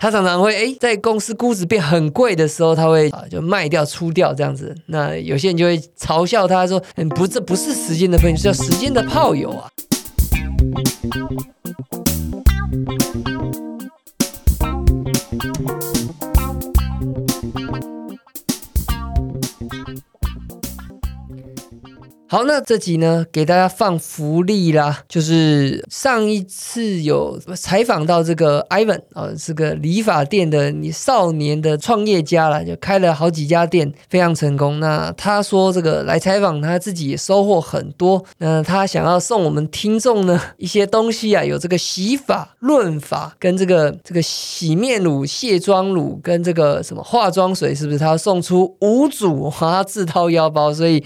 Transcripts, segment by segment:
他常常会哎，在公司估值变很贵的时候，他会啊就卖掉出掉这样子。那有些人就会嘲笑他说：“嗯，不，这不是时间的朋友，是叫时间的炮友啊。”好，那这集呢，给大家放福利啦，就是上一次有采访到这个 Ivan 啊，是个理发店的你少年的创业家了，就开了好几家店，非常成功。那他说这个来采访他自己也收获很多，那他想要送我们听众呢一些东西啊，有这个洗发润发跟这个这个洗面乳、卸妆乳跟这个什么化妆水，是不是？他要送出五组，他自掏腰包，所以。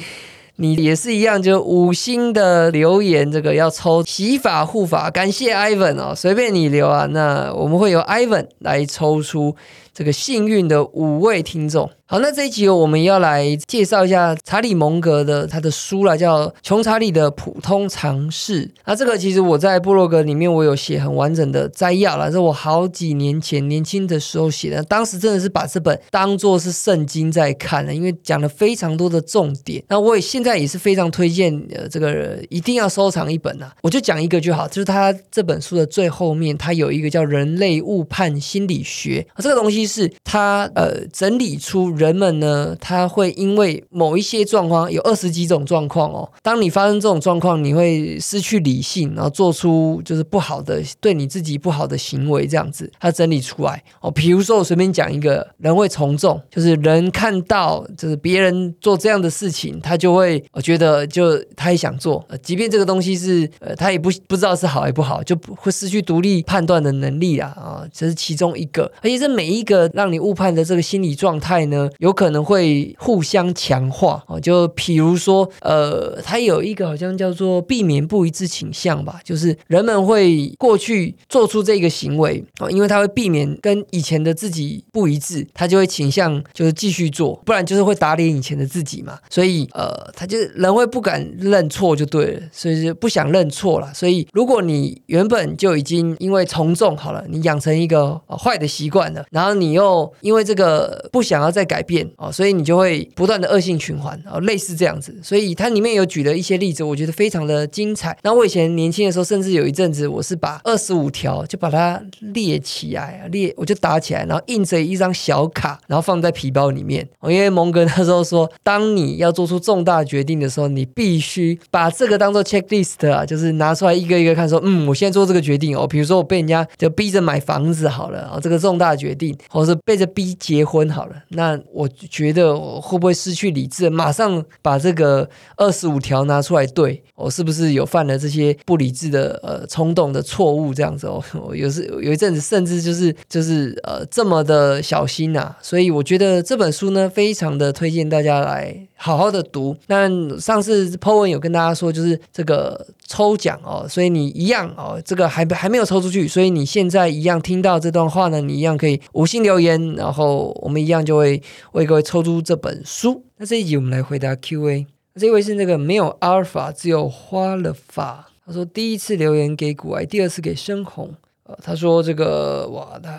你也是一样，就五星的留言，这个要抽洗发护发，感谢 Ivan 哦，随便你留啊，那我们会有 Ivan 来抽出。这个幸运的五位听众，好，那这一集我们要来介绍一下查理蒙格的他的书了，叫《穷查理的普通常识》。那这个其实我在部落格里面我有写很完整的摘要了，是我好几年前年轻的时候写的，当时真的是把这本当做是圣经在看了，因为讲了非常多的重点。那我也现在也是非常推荐呃这个一定要收藏一本啊，我就讲一个就好，就是他这本书的最后面，他有一个叫人类误判心理学啊这个东西。是他呃整理出人们呢，他会因为某一些状况，有二十几种状况哦。当你发生这种状况，你会失去理性，然后做出就是不好的对你自己不好的行为，这样子他整理出来哦。比如说我随便讲一个人会从众，就是人看到就是别人做这样的事情，他就会我觉得就他也想做，即便这个东西是呃他也不不知道是好还不好，就不会失去独立判断的能力啊啊，这是其中一个，而且这每一个。个让你误判的这个心理状态呢，有可能会互相强化哦。就比如说，呃，它有一个好像叫做避免不一致倾向吧，就是人们会过去做出这个行为哦，因为他会避免跟以前的自己不一致，他就会倾向就是继续做，不然就是会打脸以前的自己嘛。所以，呃，他就人会不敢认错就对了，所以就不想认错了。所以，如果你原本就已经因为从众好了，你养成一个坏的习惯了，然后。你又因为这个不想要再改变哦，所以你就会不断的恶性循环哦，类似这样子。所以它里面有举了一些例子，我觉得非常的精彩。那我以前年轻的时候，甚至有一阵子，我是把二十五条就把它列起来，列我就打起来，然后印着一张小卡，然后放在皮包里面。因为蒙哥那时候说，当你要做出重大决定的时候，你必须把这个当做 checklist 啊，就是拿出来一个一个看，说嗯，我现在做这个决定哦，比如说我被人家就逼着买房子好了，哦，这个重大决定。或是被着逼结婚好了，那我觉得我会不会失去理智？马上把这个二十五条拿出来对，我是不是有犯了这些不理智的呃冲动的错误？这样子哦，有时有一阵子甚至就是就是呃这么的小心呐，所以我觉得这本书呢，非常的推荐大家来。好好的读。那上次 Po 文有跟大家说，就是这个抽奖哦，所以你一样哦，这个还还没有抽出去，所以你现在一样听到这段话呢，你一样可以无心留言，然后我们一样就会为各位抽出这本书。那这一集我们来回答 Q&A。这位是那个没有阿尔法，只有花了法。他说第一次留言给古埃，第二次给深红。呃，他说这个哇，他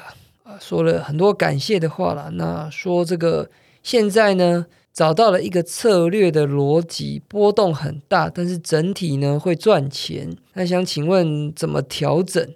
啊说了很多感谢的话了。那说这个现在呢？找到了一个策略的逻辑，波动很大，但是整体呢会赚钱。那想请问怎么调整？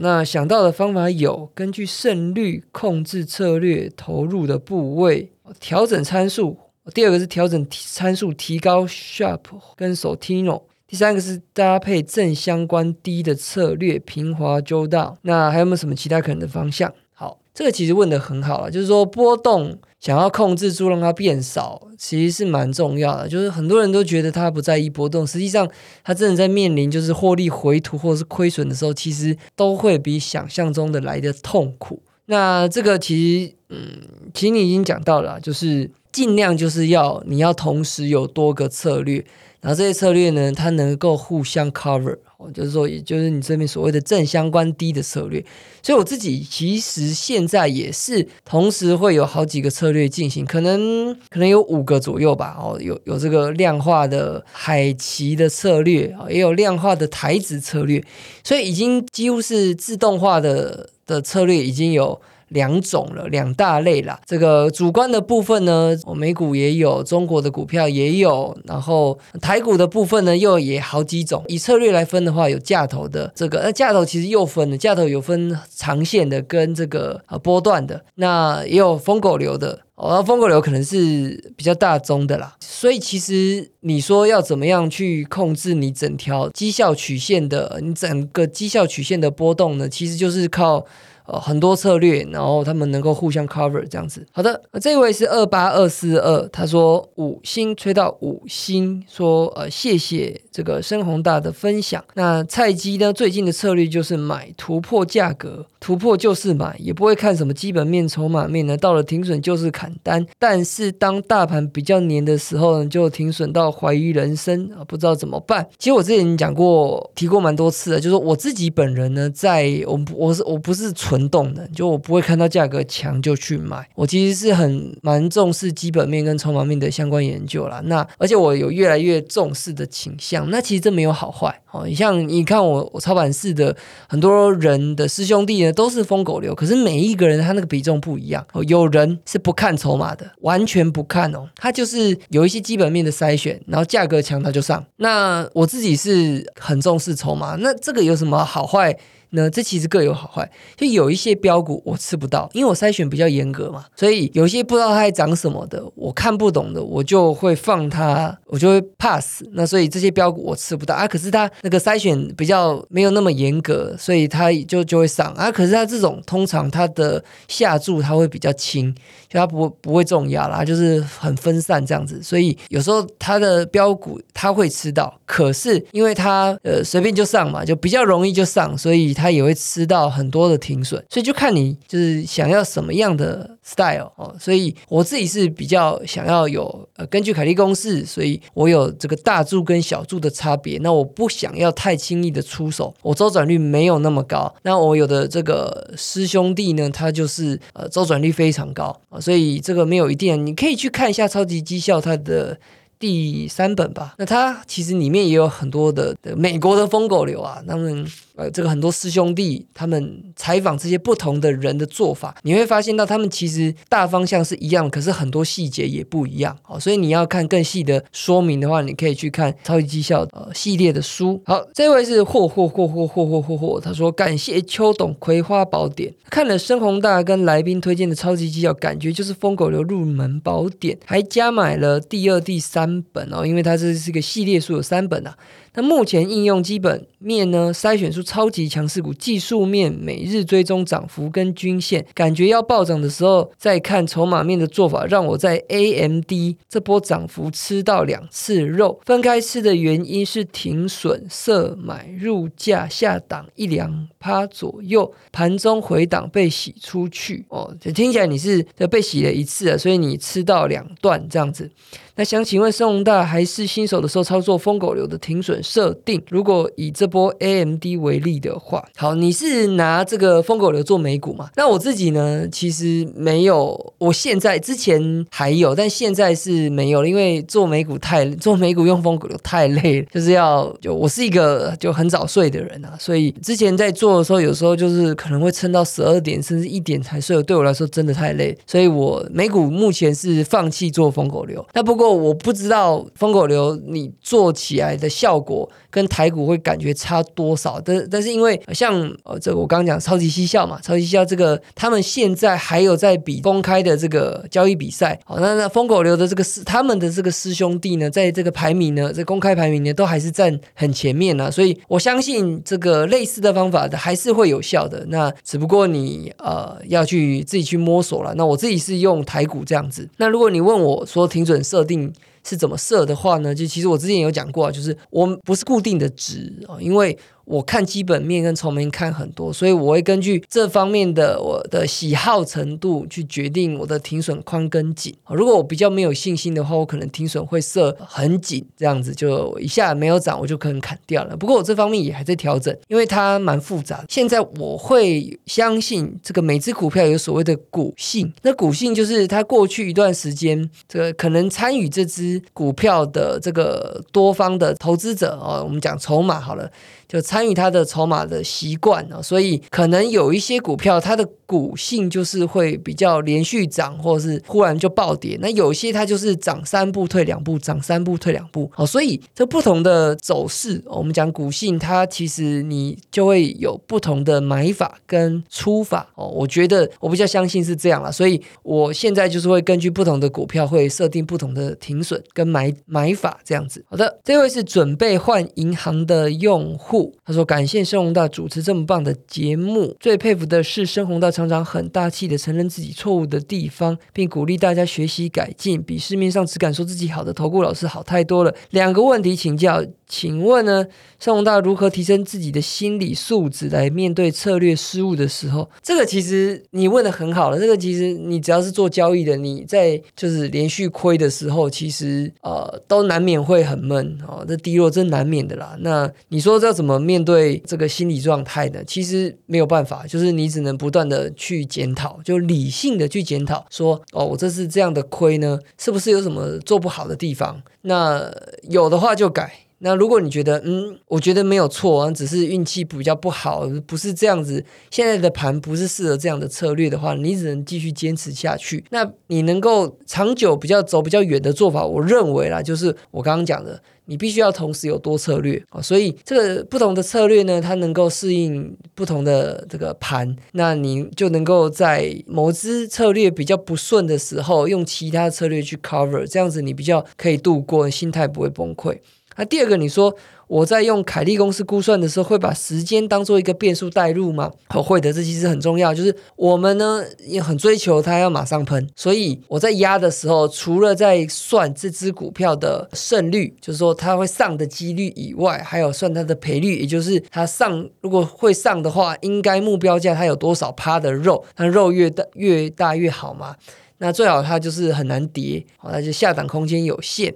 那想到的方法有：根据胜率控制策略投入的部位，调整参数。第二个是调整参数，提高 Sharp 跟 Sotino。第三个是搭配正相关低的策略，平滑周到。那还有没有什么其他可能的方向？好，这个其实问的很好了，就是说波动。想要控制住让它变少，其实是蛮重要的。就是很多人都觉得他不在意波动，实际上他真的在面临就是获利回吐或者是亏损的时候，其实都会比想象中的来的痛苦。那这个其实，嗯，其实你已经讲到了，就是尽量就是要你要同时有多个策略。然后这些策略呢，它能够互相 cover，就是说，也就是你这边所谓的正相关低的策略。所以我自己其实现在也是同时会有好几个策略进行，可能可能有五个左右吧。哦，有有这个量化的海奇的策略也有量化的台子策略，所以已经几乎是自动化的的策略已经有。两种了，两大类啦。这个主观的部分呢，美股也有，中国的股票也有，然后台股的部分呢又也好几种。以策略来分的话，有价头的这个，那价头其实又分了，价头有分长线的跟这个呃波段的，那也有疯狗流的。哦，疯狗流可能是比较大宗的啦，所以其实你说要怎么样去控制你整条绩效曲线的，你整个绩效曲线的波动呢？其实就是靠。呃，很多策略，然后他们能够互相 cover 这样子。好的，这位是二八二四二，他说五星吹到五星，说呃谢谢这个深宏大的分享。那菜鸡呢，最近的策略就是买突破价格，突破就是买，也不会看什么基本面、筹码面呢。到了停损就是砍单，但是当大盘比较黏的时候呢，就停损到怀疑人生啊，不知道怎么办。其实我之前讲过，提过蛮多次的，就是我自己本人呢，在我我是我不是。纯动的，就我不会看到价格强就去买。我其实是很蛮重视基本面跟筹码面的相关研究啦。那而且我有越来越重视的倾向。那其实这没有好坏哦。你像你看我我操盘室的很多人的师兄弟呢，都是疯狗流，可是每一个人他那个比重不一样。有人是不看筹码的，完全不看哦。他就是有一些基本面的筛选，然后价格强他就上。那我自己是很重视筹码。那这个有什么好坏？那这其实各有好坏，就有一些标股我吃不到，因为我筛选比较严格嘛，所以有些不知道它在涨什么的，我看不懂的，我就会放它，我就会 pass。那所以这些标股我吃不到啊，可是它那个筛选比较没有那么严格，所以它就就会上啊。可是它这种通常它的下注它会比较轻，就它不不会重压啦，就是很分散这样子，所以有时候它的标股它会吃到，可是因为它呃随便就上嘛，就比较容易就上，所以它。它也会吃到很多的停损，所以就看你就是想要什么样的 style 哦。所以我自己是比较想要有呃，根据凯利公式，所以我有这个大注跟小注的差别。那我不想要太轻易的出手，我周转率没有那么高。那我有的这个师兄弟呢，他就是呃周转率非常高啊，所以这个没有一定。你可以去看一下超级绩效它的。第三本吧，那它其实里面也有很多的美国的疯狗流啊，他们呃这个很多师兄弟他们采访这些不同的人的做法，你会发现到他们其实大方向是一样，可是很多细节也不一样哦。所以你要看更细的说明的话，你可以去看超级绩效呃系列的书。好，这位是霍霍霍霍霍霍霍霍，他说感谢秋董葵花宝典，看了深宏大跟来宾推荐的超级绩效，感觉就是疯狗流入门宝典，还加买了第二、第三。本哦，因为它这是个系列书，有三本啊。那目前应用基本面呢，筛选出超级强势股，技术面每日追踪涨幅跟均线，感觉要暴涨的时候再看筹码面的做法，让我在 AMD 这波涨幅吃到两次肉。分开吃的原因是停损设买入价下档一两趴左右，盘中回档被洗出去哦。这听起来你是被洗了一次啊，所以你吃到两段这样子。那想请问申宏大还是新手的时候操作疯狗流的停损设定？如果以这波 AMD 为例的话，好，你是拿这个疯狗流做美股嘛？那我自己呢，其实没有，我现在之前还有，但现在是没有了，因为做美股太做美股用疯狗流太累了，就是要就我是一个就很早睡的人啊，所以之前在做的时候，有时候就是可能会撑到十二点甚至一点才睡，对我来说真的太累，所以我美股目前是放弃做疯狗流。那不过。我不知道疯狗流你做起来的效果跟台股会感觉差多少，但但是因为像呃这个我刚刚讲超级绩效嘛，超级绩效这个他们现在还有在比公开的这个交易比赛，好那那疯狗流的这个师他们的这个师兄弟呢，在这个排名呢，这公开排名呢都还是占很前面呢，所以我相信这个类似的方法的还是会有效的，那只不过你呃要去自己去摸索了。那我自己是用台股这样子，那如果你问我说停准设定。定是怎么设的话呢？就其实我之前有讲过，就是我们不是固定的值啊，因为。我看基本面跟筹面看很多，所以我会根据这方面的我的喜好程度去决定我的停损宽跟紧。如果我比较没有信心的话，我可能停损会设很紧，这样子就一下没有涨，我就可能砍掉了。不过我这方面也还在调整，因为它蛮复杂。现在我会相信这个每只股票有所谓的股性，那股性就是它过去一段时间，这个可能参与这只股票的这个多方的投资者哦，我们讲筹码好了。就参与它的筹码的习惯啊，所以可能有一些股票它的股性就是会比较连续涨，或者是忽然就暴跌。那有些它就是涨三步退两步，涨三步退两步。哦，所以这不同的走势，我们讲股性，它其实你就会有不同的买法跟出法。哦，我觉得我比较相信是这样了，所以我现在就是会根据不同的股票会设定不同的停损跟买买法这样子。好的，这位是准备换银行的用户，他说感谢申宏大主持这么棒的节目，最佩服的是申宏大常常很大气的承认自己错误的地方，并鼓励大家学习改进，比市面上只敢说自己好的投顾老师好太多了。两个问题请教，请问呢，申宏大如何提升自己的心理素质来面对策略失误的时候？这个其实你问的很好了，这个其实你只要是做交易的，你在就是连续亏的时候，其实呃都难免会很闷哦，这低落真难免的啦。那你说要怎么面对这个心理状态呢？其实没有办法，就是你只能不断的去检讨，就理性的去检讨，说哦，我这是这样的亏呢，是不是有什么做不好的地方？那有的话就改。那如果你觉得，嗯，我觉得没有错，只是运气比较不好，不是这样子，现在的盘不是适合这样的策略的话，你只能继续坚持下去。那你能够长久比较走比较远的做法，我认为啦，就是我刚刚讲的，你必须要同时有多策略啊。所以这个不同的策略呢，它能够适应不同的这个盘，那你就能够在某支策略比较不顺的时候，用其他策略去 cover，这样子你比较可以度过，心态不会崩溃。那第二个，你说我在用凯利公式估算的时候，会把时间当做一个变数带入吗？会的，这其实很重要。就是我们呢也很追求它要马上喷，所以我在压的时候，除了在算这只股票的胜率，就是说它会上的几率以外，还有算它的赔率，也就是它上如果会上的话，应该目标价它有多少趴的肉，它肉越大越大越好嘛。那最好它就是很难跌，好，那就下档空间有限。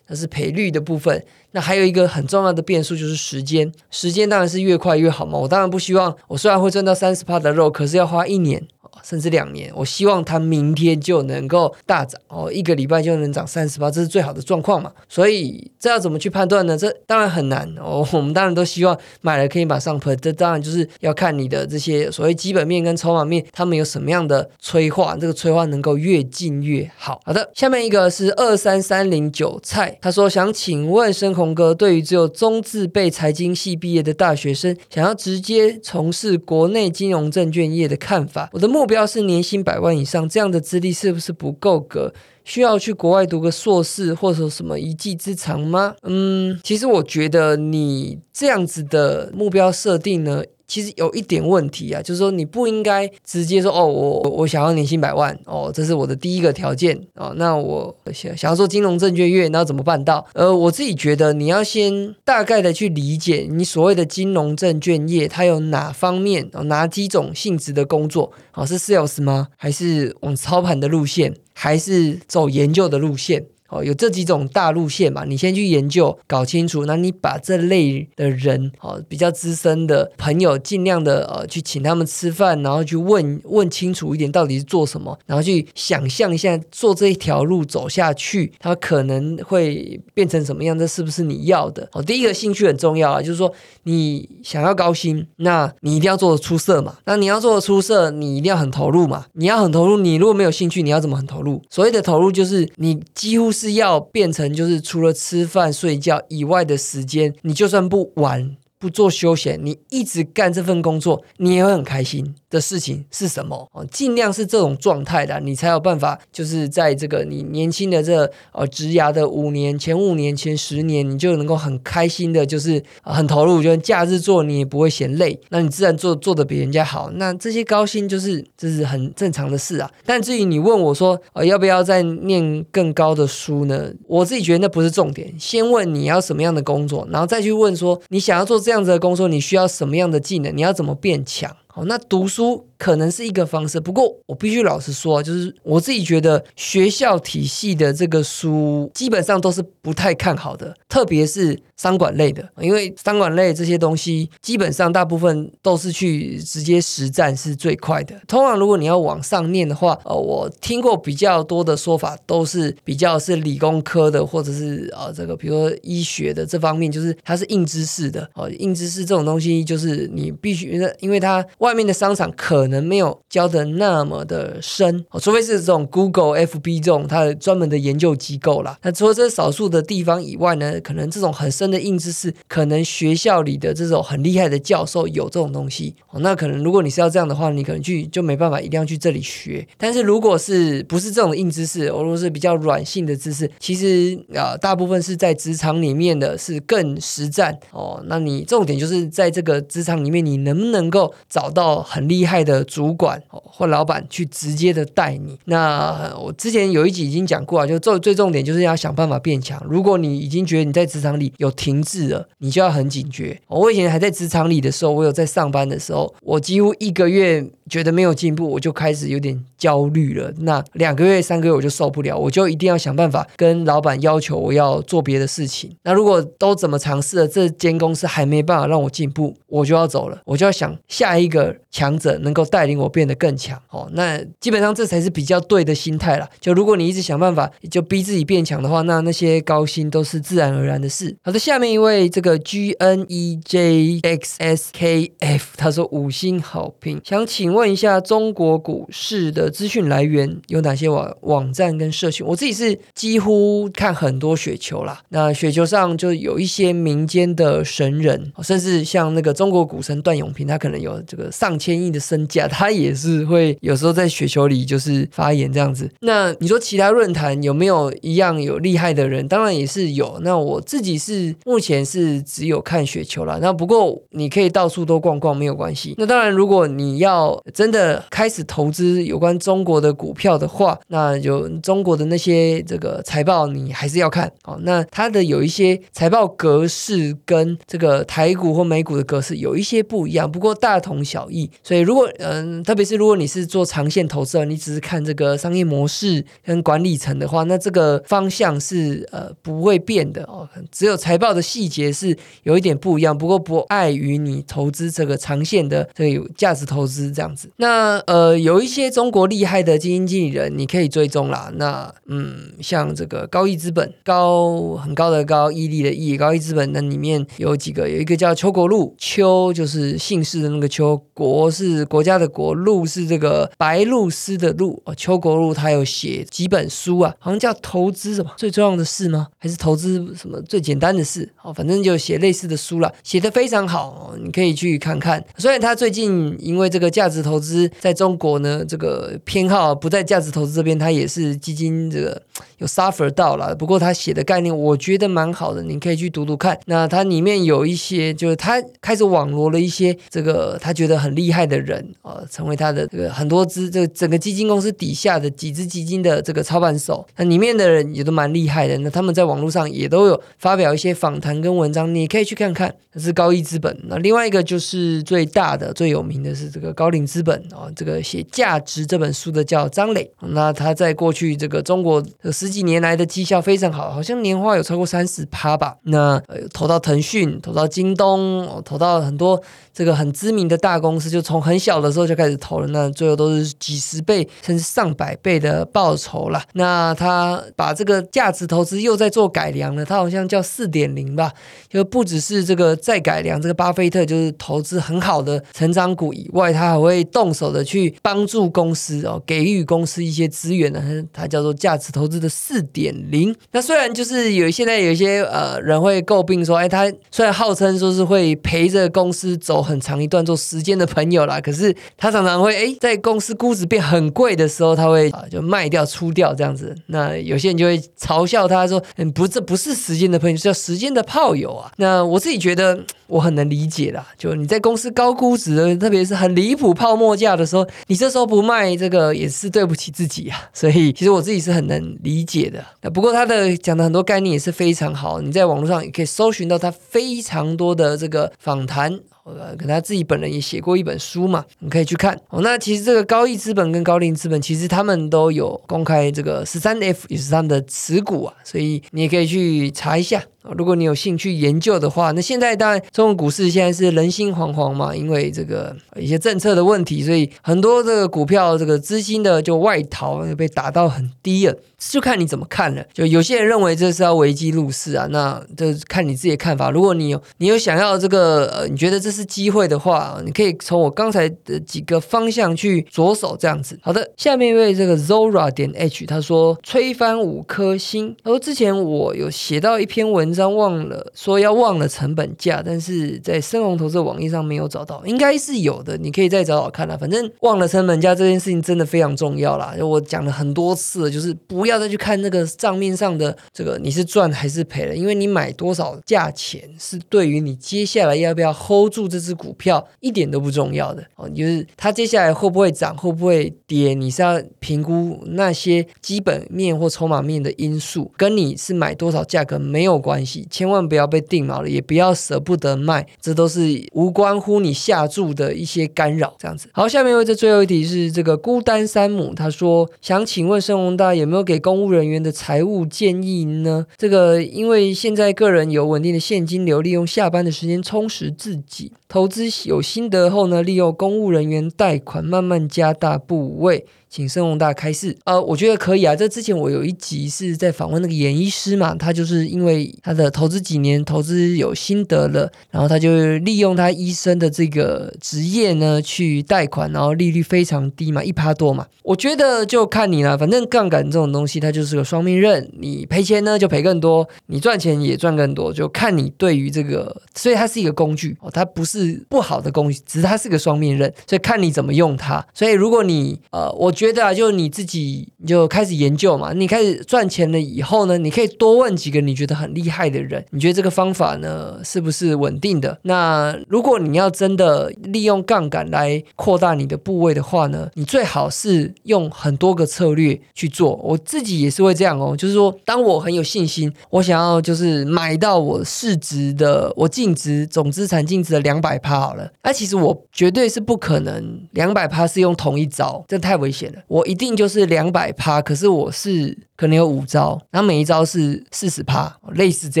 那是赔率的部分，那还有一个很重要的变数就是时间，时间当然是越快越好嘛。我当然不希望，我虽然会赚到三十帕的肉，可是要花一年。甚至两年，我希望它明天就能够大涨哦，一个礼拜就能涨三十八，这是最好的状况嘛。所以这要怎么去判断呢？这当然很难哦。我们当然都希望买了可以马上喷，这当然就是要看你的这些所谓基本面跟筹码面，他们有什么样的催化，这个催化能够越近越好。好的，下面一个是二三三零韭菜，他说想请问深红哥，对于只有中自备财经系毕业的大学生，想要直接从事国内金融证券业的看法，我的。目标是年薪百万以上，这样的资历是不是不够格？需要去国外读个硕士或者什么一技之长吗？嗯，其实我觉得你这样子的目标设定呢。其实有一点问题啊，就是说你不应该直接说哦，我我想要年薪百万哦，这是我的第一个条件哦。那我想想要做金融证券业，那怎么办到？呃，我自己觉得你要先大概的去理解你所谓的金融证券业，它有哪方面哦，哪几种性质的工作哦，是 sales 吗？还是往操盘的路线？还是走研究的路线？哦，有这几种大路线嘛？你先去研究搞清楚，那你把这类的人，哦，比较资深的朋友，尽量的呃去请他们吃饭，然后去问问清楚一点到底是做什么，然后去想象一下做这一条路走下去，它可能会变成什么样？这是不是你要的？哦，第一个兴趣很重要啊，就是说你想要高薪，那你一定要做的出色嘛。那你要做的出色，你一定要很投入嘛。你要很投入，你如果没有兴趣，你要怎么很投入？所谓的投入就是你几乎。是要变成，就是除了吃饭睡觉以外的时间，你就算不玩。不做休闲，你一直干这份工作，你也会很开心的事情是什么？哦，尽量是这种状态的，你才有办法，就是在这个你年轻的这呃职涯的五年前五年前十年，你就能够很开心的，就是很投入，就假日做你也不会嫌累，那你自然做做的比人家好，那这些高薪就是这是很正常的事啊。但至于你问我说，呃，要不要再念更高的书呢？我自己觉得那不是重点，先问你要什么样的工作，然后再去问说你想要做。这样子的工作，你需要什么样的技能？你要怎么变强？哦，那读书可能是一个方式。不过我必须老实说，就是我自己觉得学校体系的这个书基本上都是不太看好的，特别是商管类的，因为商管类这些东西基本上大部分都是去直接实战是最快的。通常如果你要往上念的话，呃，我听过比较多的说法都是比较是理工科的，或者是呃这个比如说医学的这方面，就是它是硬知识的哦，硬知识这种东西就是你必须，因为它外面的商场可可能没有教的那么的深哦，除非是这种 Google、FB 这种它的专门的研究机构啦。那除了这少数的地方以外呢，可能这种很深的硬知识，可能学校里的这种很厉害的教授有这种东西哦。那可能如果你是要这样的话，你可能去就没办法一定要去这里学。但是如果是不是这种硬知识，如果是比较软性的知识，其实啊大部分是在职场里面的是更实战哦。那你重点就是在这个职场里面，你能不能够找到很厉害的主管或老板去直接的带你？那我之前有一集已经讲过啊，就最最重点就是要想办法变强。如果你已经觉得你在职场里有停滞了，你就要很警觉。我以前还在职场里的时候，我有在上班的时候，我几乎一个月觉得没有进步，我就开始有点焦虑了。那两个月、三个月我就受不了，我就一定要想办法跟老板要求我要做别的事情。那如果都怎么尝试了，这间公司还没办法让我进步，我就要走了。我就要想下一个强者能够带领我变得更强。哦，那基本上这才是比较对的心态了。就如果你一直想办法就逼自己变强的话，那那些高薪都是自然而然的事。好的，下面一位这个 G N E J X S K F，他说五星好评，想请问一下中国股市的资讯来源有哪些网网站跟社群？我自己是几乎看很多雪球啦，那雪球上就有一些民间的神人，甚至像那个中国股神段永平，他可能有这个上千亿的身价，他也是会有时候在雪球里就是发言这样子。那你说其他论坛有没有一样有厉害的人？当然也是有。那我自己是目前是只有看雪球了。那不过你可以到处都逛逛，没有关系。那当然，如果你要真的开始投资有关中国的股票的话，那有中国的那些这个财报，你还是要看哦。那它的有一些财报格式跟这个台股或美股的格式有一些不一样，不过大同小异。所以如果嗯，特别是如果你是做长线投资，你只是看这个商业模式跟管理层的话，那这个方向是呃不会变的哦。只有财报的细节是有一点不一样，不过不碍于你投资这个长线的这个有价值投资这样子。那呃有一些中国厉害的基金经理人，你可以追踪啦。那嗯，像这个高毅资本，高很高的高，毅力的毅，高毅资本那里面有几个，有一个叫邱国禄，邱就是姓氏的那个邱，国是国家家的国，路是这个白露丝的露。邱国禄他有写几本书啊，好像叫投资什么最重要的事吗？还是投资什么最简单的事？哦，反正就写类似的书了，写的非常好，你可以去看看。虽然他最近因为这个价值投资在中国呢，这个偏好不在价值投资这边，他也是基金这个有 suffer 到了。不过他写的概念我觉得蛮好的，你可以去读读看。那它里面有一些，就是他开始网罗了一些这个他觉得很厉害的人啊，成为他的这个很多支这个整个基金公司底下的几只基金的这个操盘手。那里面的人也都蛮厉害的。那他们在网络上也都有发表一些访谈跟文章，你可以去看看。这是高一资本。那另外一个就是最大的、最有名的是这个高瓴资本啊，这个写《价值》这本书的叫张磊。那他在过去这个中国十几年来的绩效非常好，好像年化有超过三十趴吧。那投到腾讯，投到京东，投到很多这个很知名的大公司，就从很小的就开始投了。那最后都是几十倍甚至上百倍的报酬了。那他把这个价值投资又在做改良了，他好像叫四点零吧，就不只是这个再改良。这个巴菲特就是投资很好的成长股以外，他还会动手的去帮助公司哦，给予公司一些资源呢。他叫做价值投资的四点零。那虽然就是有现在有一些呃人会诟病说，哎，他虽然号称说是会陪着公司走很长一段做时间的朋友啦，可是他常常会哎在公司估值变很贵的时候，他会啊就卖掉出掉这样子。那有些人就会嘲笑他说，嗯，不，这不是时间的朋友，是叫时间的炮友啊。那我自己觉得我很能理解啦，就你在公司高估值，特别是很离谱泡沫价的时候，你这时候不卖这个也是对不起自己啊。所以其实我自己是很能理解的。那不过他的讲的很多概念也是非常好，你在网络上也可以搜寻到他非常多的这个访谈。呃，可他自己本人也写过一本书嘛，你可以去看哦。那其实这个高毅资本跟高瓴资本，其实他们都有公开这个十三 F 也是他们的持股啊，所以你也可以去查一下。如果你有兴趣研究的话，那现在当然中国股市现在是人心惶惶嘛，因为这个一些政策的问题，所以很多这个股票这个资金的就外逃，被打到很低了，就看你怎么看了。就有些人认为这是要危机入市啊，那这看你自己的看法。如果你有你有想要这个呃，你觉得这是机会的话，你可以从我刚才的几个方向去着手这样子。好的，下面一位这个 Zora 点 H 他说吹翻五颗星，他说之前我有写到一篇文。张忘了说要忘了成本价，但是在深红投资网页上没有找到，应该是有的，你可以再找找看啦。反正忘了成本价这件事情真的非常重要啦，我讲了很多次，就是不要再去看那个账面上的这个你是赚还是赔了，因为你买多少价钱是对于你接下来要不要 hold 住这只股票一点都不重要的哦。就是它接下来会不会涨，会不会跌，你是要评估那些基本面或筹码面的因素，跟你是买多少价格没有关千万不要被定锚了，也不要舍不得卖，这都是无关乎你下注的一些干扰。这样子，好，下面为这最后一题是这个孤单山姆，他说想请问盛宏大有没有给公务人员的财务建议呢？这个因为现在个人有稳定的现金流，利用下班的时间充实自己，投资有心得后呢，利用公务人员贷款慢慢加大部位。请盛宏大开示，呃，我觉得可以啊。这之前我有一集是在访问那个演医师嘛，他就是因为他的投资几年投资有心得了，然后他就利用他医生的这个职业呢去贷款，然后利率非常低嘛，一趴多嘛。我觉得就看你了，反正杠杆这种东西它就是个双面刃，你赔钱呢就赔更多，你赚钱也赚更多，就看你对于这个，所以它是一个工具哦，它不是不好的工具，只是它是个双面刃，所以看你怎么用它。所以如果你呃，我。觉得啊，就你自己就开始研究嘛。你开始赚钱了以后呢，你可以多问几个你觉得很厉害的人。你觉得这个方法呢是不是稳定的？那如果你要真的利用杠杆来扩大你的部位的话呢，你最好是用很多个策略去做。我自己也是会这样哦，就是说，当我很有信心，我想要就是买到我市值的我净值总资产净值的两百趴好了。那其实我绝对是不可能两百趴是用同一招，这太危险。我一定就是两百趴，可是我是可能有五招，然后每一招是四十趴，类似这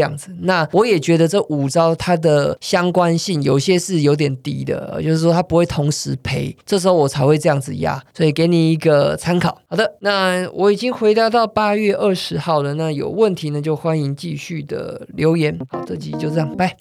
样子。那我也觉得这五招它的相关性有些是有点低的，就是说它不会同时赔，这时候我才会这样子压，所以给你一个参考。好的，那我已经回答到八月二十号了，那有问题呢就欢迎继续的留言。好，这集就这样，拜。